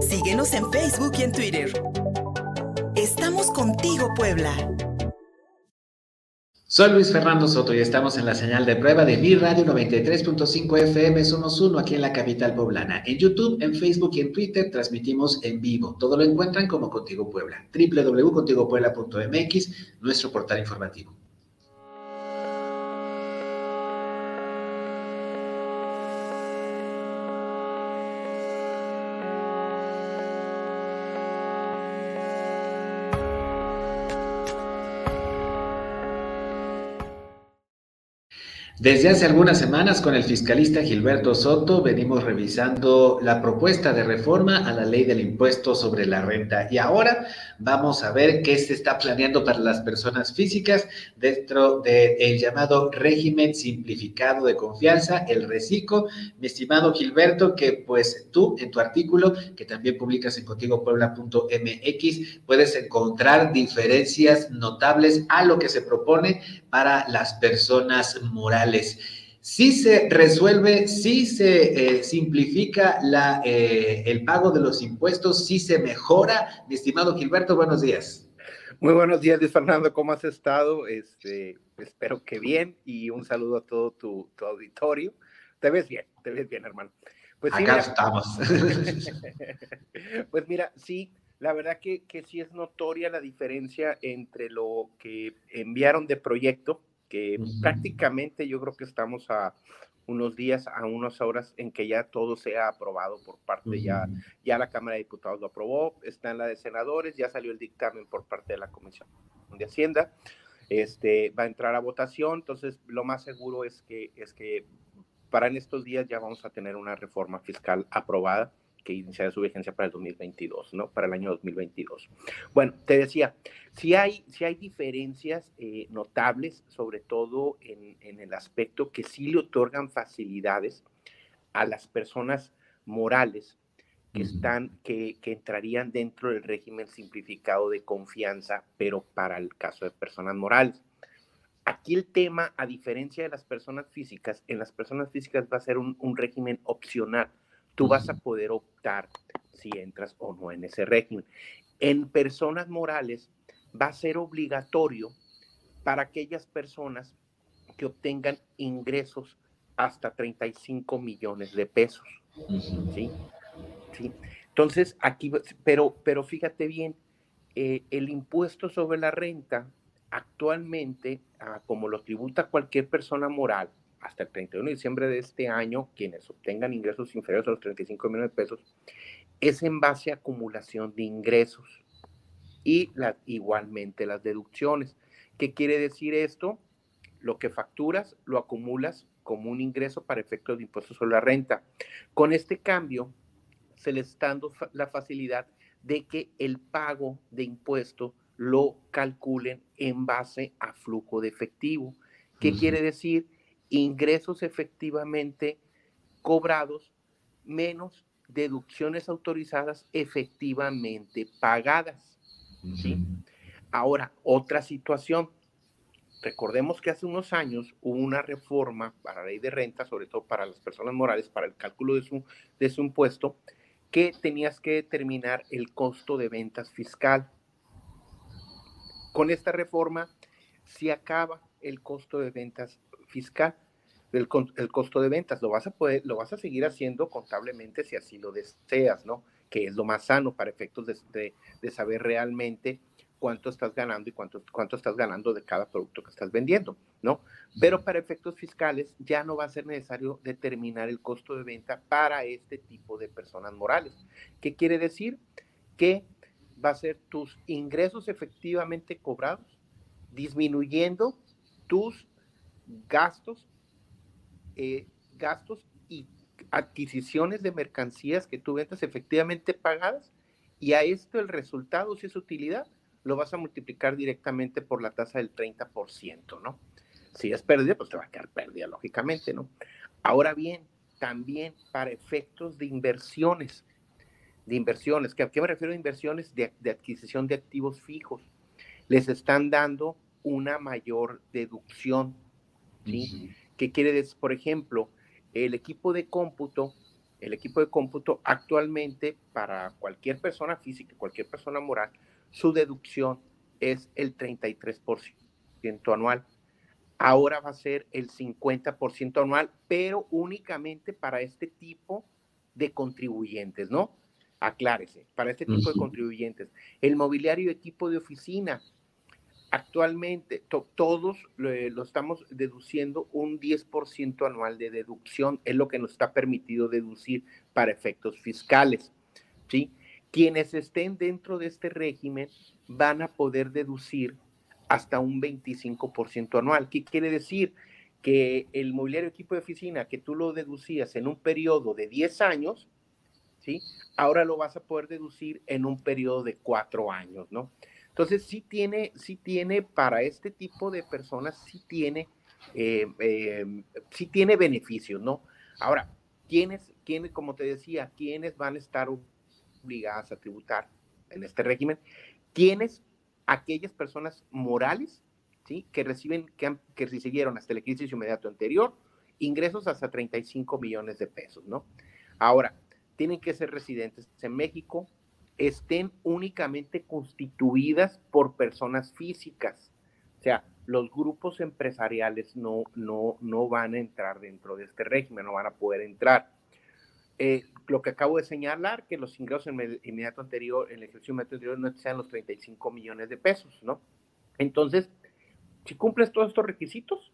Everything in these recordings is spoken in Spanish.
Síguenos en Facebook y en Twitter. Estamos contigo, Puebla. Soy Luis Fernando Soto y estamos en la señal de prueba de Mi Radio 93.5 FM. Somos uno aquí en la capital poblana. En YouTube, en Facebook y en Twitter transmitimos en vivo. Todo lo encuentran como Contigo Puebla. www.contigopuebla.mx, nuestro portal informativo. Desde hace algunas semanas con el fiscalista Gilberto Soto venimos revisando la propuesta de reforma a la ley del impuesto sobre la renta y ahora vamos a ver qué se está planeando para las personas físicas dentro del llamado régimen simplificado de confianza, el RECICO. Mi estimado Gilberto, que pues tú en tu artículo, que también publicas en contigopuebla.mx, puedes encontrar diferencias notables a lo que se propone para las personas morales si se resuelve, si se eh, simplifica la, eh, el pago de los impuestos, si se mejora. Mi estimado Gilberto, buenos días. Muy buenos días, Luis Fernando. ¿Cómo has estado? Este, espero que bien y un saludo a todo tu, auditorio. Te ves bien, te ves bien, hermano. Pues Acá estamos. pues mira, sí, la verdad que, que sí es notoria la diferencia entre lo que enviaron de proyecto que prácticamente yo creo que estamos a unos días, a unas horas en que ya todo sea aprobado por parte, ya, ya la Cámara de Diputados lo aprobó, está en la de senadores, ya salió el dictamen por parte de la Comisión de Hacienda, este, va a entrar a votación, entonces lo más seguro es que, es que para en estos días ya vamos a tener una reforma fiscal aprobada que iniciará su vigencia para el 2022, ¿no? Para el año 2022. Bueno, te decía, si hay, si hay diferencias eh, notables, sobre todo en, en, el aspecto que sí le otorgan facilidades a las personas morales que están, que, que entrarían dentro del régimen simplificado de confianza, pero para el caso de personas morales. Aquí el tema, a diferencia de las personas físicas, en las personas físicas va a ser un, un régimen opcional tú vas a poder optar si entras o no en ese régimen. En personas morales va a ser obligatorio para aquellas personas que obtengan ingresos hasta 35 millones de pesos. ¿sí? ¿Sí? Entonces, aquí, pero, pero fíjate bien, eh, el impuesto sobre la renta actualmente, ah, como lo tributa cualquier persona moral, hasta el 31 de diciembre de este año, quienes obtengan ingresos inferiores a los 35 millones de pesos, es en base a acumulación de ingresos y igualmente las deducciones. ¿Qué quiere decir esto? Lo que facturas lo acumulas como un ingreso para efectos de impuestos sobre la renta. Con este cambio, se les está dando la facilidad de que el pago de impuestos lo calculen en base a flujo de efectivo. ¿Qué quiere decir? Ingresos efectivamente cobrados menos deducciones autorizadas efectivamente pagadas. ¿sí? Ahora, otra situación. Recordemos que hace unos años hubo una reforma para la ley de renta, sobre todo para las personas morales, para el cálculo de su, de su impuesto, que tenías que determinar el costo de ventas fiscal. Con esta reforma se acaba el costo de ventas fiscal, el, el, costo de ventas. Lo vas a poder, lo vas a seguir haciendo contablemente si así lo deseas, ¿no? Que es lo más sano para efectos de, de, saber realmente cuánto estás ganando y cuánto, cuánto estás ganando de cada producto que estás vendiendo, ¿no? Pero para efectos fiscales ya no va a ser necesario determinar el costo de venta para este tipo de personas morales. ¿Qué quiere decir? Que va a ser tus ingresos efectivamente cobrados disminuyendo tus gastos, eh, gastos y adquisiciones de mercancías que tú ventas efectivamente pagadas y a esto el resultado, si es utilidad, lo vas a multiplicar directamente por la tasa del 30%, ¿no? Si es pérdida, pues te va a quedar pérdida, lógicamente, ¿no? Ahora bien, también para efectos de inversiones, de inversiones, ¿a qué me refiero a inversiones de adquisición de activos fijos? Les están dando una mayor deducción ¿sí? ¿Qué quiere decir? Por ejemplo, el equipo de cómputo el equipo de cómputo actualmente para cualquier persona física, cualquier persona moral, su deducción es el 33% anual. Ahora va a ser el 50% anual, pero únicamente para este tipo de contribuyentes, ¿no? Aclárese, para este tipo de contribuyentes. El mobiliario equipo de oficina, actualmente todos lo, estamos deduciendo un 10% anual de deducción, es lo que nos está permitido deducir para efectos fiscales, ¿sí? Quienes estén dentro de este régimen van a poder deducir hasta un 25% anual. ¿Qué quiere decir? Que el mobiliario equipo de oficina que tú lo deducías en un periodo de 10 años, ¿sí? Ahora lo vas a poder deducir en un periodo de 4 años, ¿no? Entonces, sí tiene, sí tiene para este tipo de personas, sí tiene, eh, em, sí tiene beneficios, ¿no? Ahora, ¿quiénes, quiénes, como te decía, quiénes van a estar obligadas a tributar en este régimen? ¿Quiénes? Aquellas personas morales, ¿sí? Que reciben, que, han, que recibieron hasta el ejercicio inmediato anterior, ingresos hasta 35 millones de pesos, ¿no? Ahora, tienen que ser residentes en México, estén únicamente constituidas por personas físicas. O sea, los grupos empresariales no, no, no van a entrar dentro de este régimen, no van a poder entrar. Eh, lo que acabo de señalar, que los ingresos en el inmediato anterior, en el ejercicio inmediato anterior, no sean los 35 millones de pesos, ¿no? Entonces, si cumples todos estos requisitos,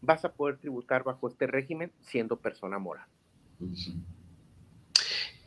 vas a poder tributar bajo este régimen siendo persona moral.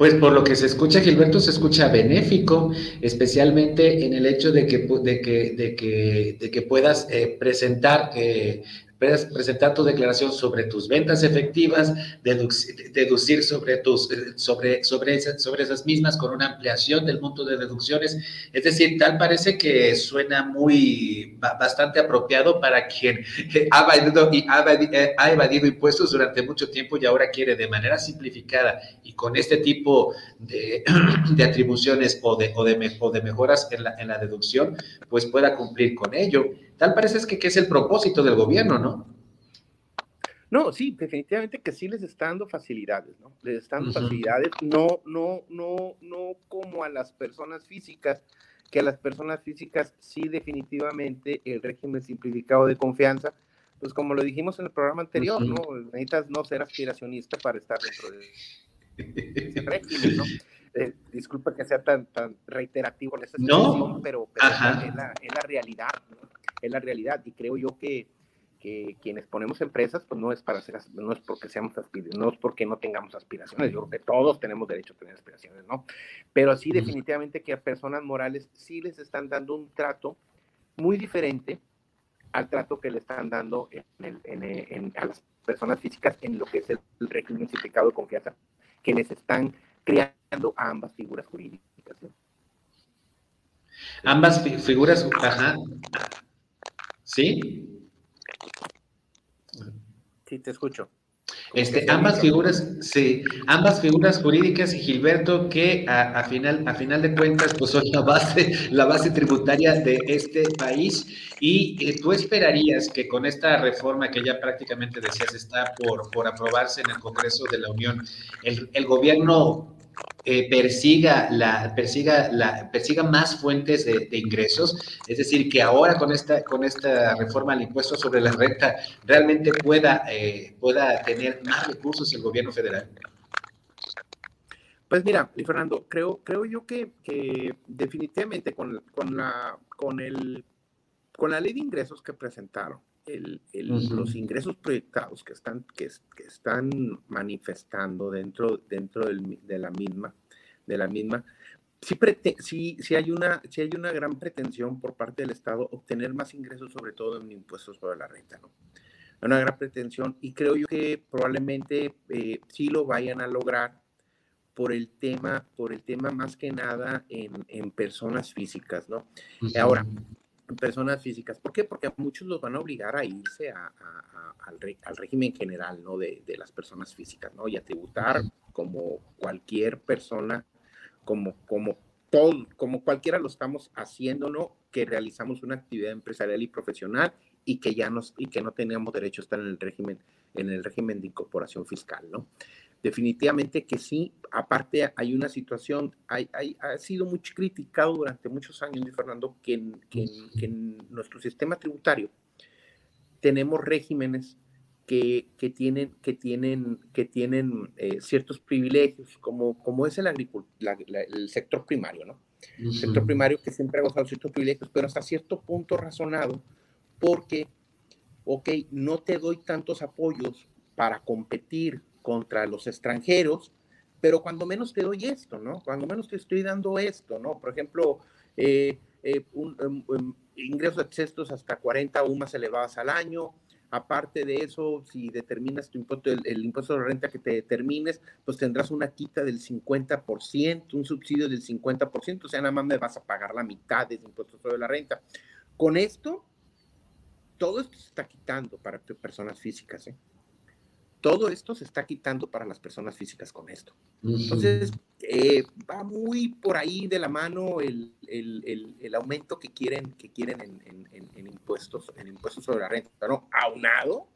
Pues por lo que se escucha, Gilberto, se escucha benéfico, especialmente en el hecho de que, de que, de que, de que puedas eh, presentar eh, Puedes presentar tu declaración sobre tus ventas efectivas, deducir sobre, tus, sobre, sobre, sobre esas mismas con una ampliación del monto de deducciones. Es decir, tal parece que suena muy bastante apropiado para quien ha evadido, y eh, ha evadido impuestos durante mucho tiempo y ahora quiere de manera simplificada y con este tipo de, de atribuciones o de, o de, de mejoras en la, en la deducción, pues pueda cumplir con ello. Tal parece que, que es el propósito del gobierno, ¿no? No, sí, definitivamente que sí les está dando facilidades, ¿no? Les están dando facilidades, no, no, no, no como a las personas físicas, que a las personas físicas sí definitivamente el régimen simplificado de confianza, pues como lo dijimos en el programa anterior, ¿no? Necesitas no ser aspiracionista para estar dentro de ese régimen, ¿no? Eh, disculpa que sea tan, tan reiterativo en esa situación, pero, pero es, la, es, la, realidad, ¿no? Es la realidad. Y creo yo que, que quienes ponemos empresas, pues no es para hacer, no es porque seamos no es porque no tengamos aspiraciones, yo creo que todos tenemos derecho a tener aspiraciones, ¿no? Pero sí definitivamente que a personas morales sí les están dando un trato muy diferente al trato que le están dando en a las personas físicas en lo que es el, régimen simplificado de confianza, que les están creando a ambas figuras jurídicas. Ambas figuras, ajá, ¿Sí? Sí, te escucho. Este, ambas figuras, sí, ambas figuras jurídicas y Gilberto que a, final, a final de cuentas pues son la base, la base tributaria de este país y eh, tú esperarías que con esta reforma que ya prácticamente decías está por, por aprobarse en el Congreso de la Unión, el, el gobierno eh, persiga, la, persiga, la, persiga más fuentes de, ingresos, es decir, que ahora con esta, con esta reforma al impuesto sobre la renta realmente pueda, eh, pueda tener más recursos el gobierno federal. Pues mira, Fernando, creo, creo yo que, que definitivamente con, con, la, con, el, con la ley de ingresos que presentaron, el, los ingresos proyectados que están, que, que están manifestando dentro, dentro de la misma, de la misma sí, sí, hay una, sí hay una gran pretensión por parte del Estado obtener más ingresos, sobre todo en impuestos sobre la renta, ¿no? Una gran pretensión y creo yo que probablemente eh, sí lo vayan a lograr por el tema, por el tema más que nada en, en personas físicas, ¿no? Ahora, personas físicas. ¿Por qué? Porque muchos los van a obligar a irse al, al, régimen general, ¿no? De, de, las personas físicas, ¿no? Y a tributar como cualquier persona, como, como todo, como cualquiera lo estamos haciendo, ¿no? Que realizamos una actividad empresarial y profesional y que ya nos, y que no teníamos derecho a estar en el régimen, en el régimen de incorporación fiscal, ¿no? Definitivamente que sí. Aparte, hay una situación, hay, ha sido muy criticado durante muchos años, Fernando, que en, nuestro sistema tributario tenemos regímenes que, tienen, que tienen, que tienen eh, ciertos privilegios, como, como es el, el sector primario, ¿no? El sector primario que siempre ha gozado ciertos privilegios, pero hasta cierto punto razonado, porque, ok, no te doy tantos apoyos para competir contra los extranjeros, pero cuando menos te doy esto, ¿no? Cuando menos te estoy dando esto, ¿no? Por ejemplo, eh, eh, un, um, um, ingresos excesos hasta 40 UMAS elevadas al año. Aparte de eso, si determinas tu impuesto, el, impuesto de renta que te determines, pues tendrás una quita del 50%, un subsidio del 50%, o sea, nada más me vas a pagar la mitad de impuesto sobre la renta. Con esto, todo esto se está quitando para personas físicas, ¿eh? Todo esto se está quitando para las personas físicas con esto. Entonces, eh, va muy por ahí de la mano el, aumento que quieren, que quieren en, impuestos, en impuestos sobre la renta, ¿no? Aunado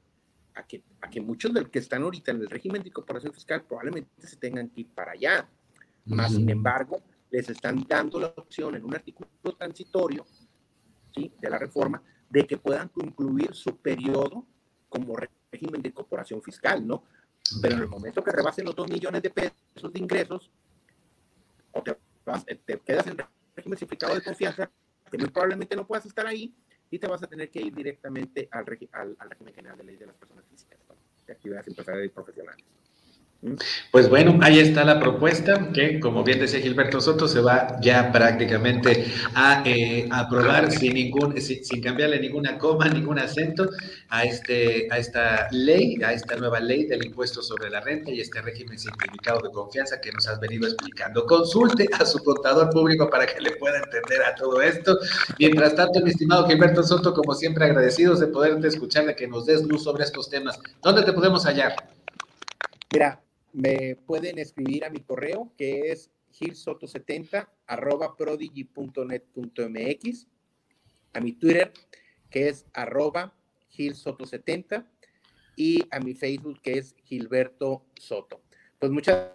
a que, a que muchos de los que están ahorita en el régimen de incorporación fiscal probablemente se tengan que ir para allá. Más sin embargo, les están dando la opción en un artículo transitorio ¿sí? de la reforma de que puedan concluir su periodo como régimen de incorporación fiscal, ¿no? Pero en el momento que rebasen los 2 millones de pesos de ingresos, o te, quedas en régimen simplificado de confianza, que muy probablemente no puedas estar ahí y te vas a tener que ir directamente al, al, al régimen general de ley de las personas físicas, de actividades empresariales y profesionales. Pues bueno, ahí está la propuesta que, como bien decía Gilberto Soto, se va ya prácticamente a eh, aprobar sin ningún, sin, cambiarle ninguna coma, ningún acento a este, a esta ley, a esta nueva ley del impuesto sobre la renta y este régimen simplificado de confianza que nos has venido explicando. Consulte a su contador público para que le pueda entender a todo esto. Mientras tanto, mi estimado Gilberto Soto, como siempre agradecidos de poderte escuchar, de que nos des luz sobre estos temas. ¿Dónde te podemos hallar? Mira, me pueden escribir a mi correo que es gilsoto70 arroba prodigy.net.mx, a mi Twitter que es arroba gilsoto70 y a mi Facebook que es Gilberto Soto. Pues muchas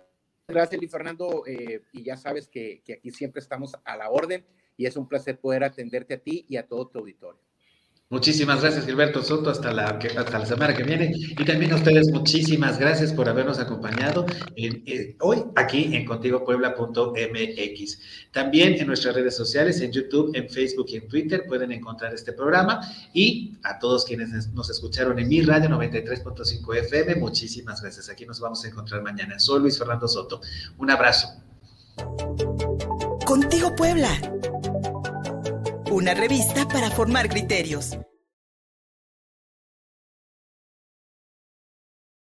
gracias, Luis Fernando, eh, y ya sabes que, que aquí siempre estamos a la orden y es un placer poder atenderte a ti y a todo tu auditorio. Muchísimas gracias, Gilberto Soto, hasta la, hasta la semana que viene. Y también a ustedes, muchísimas gracias por habernos acompañado eh, hoy aquí en contigopuebla.mx. También en nuestras redes sociales, en YouTube, en Facebook y en Twitter pueden encontrar este programa. Y a todos quienes nos escucharon en mi radio 93.5 FM, muchísimas gracias. Aquí nos vamos a encontrar mañana. Soy Luis Fernando Soto. Un abrazo. Contigo Puebla una revista para formar criterios.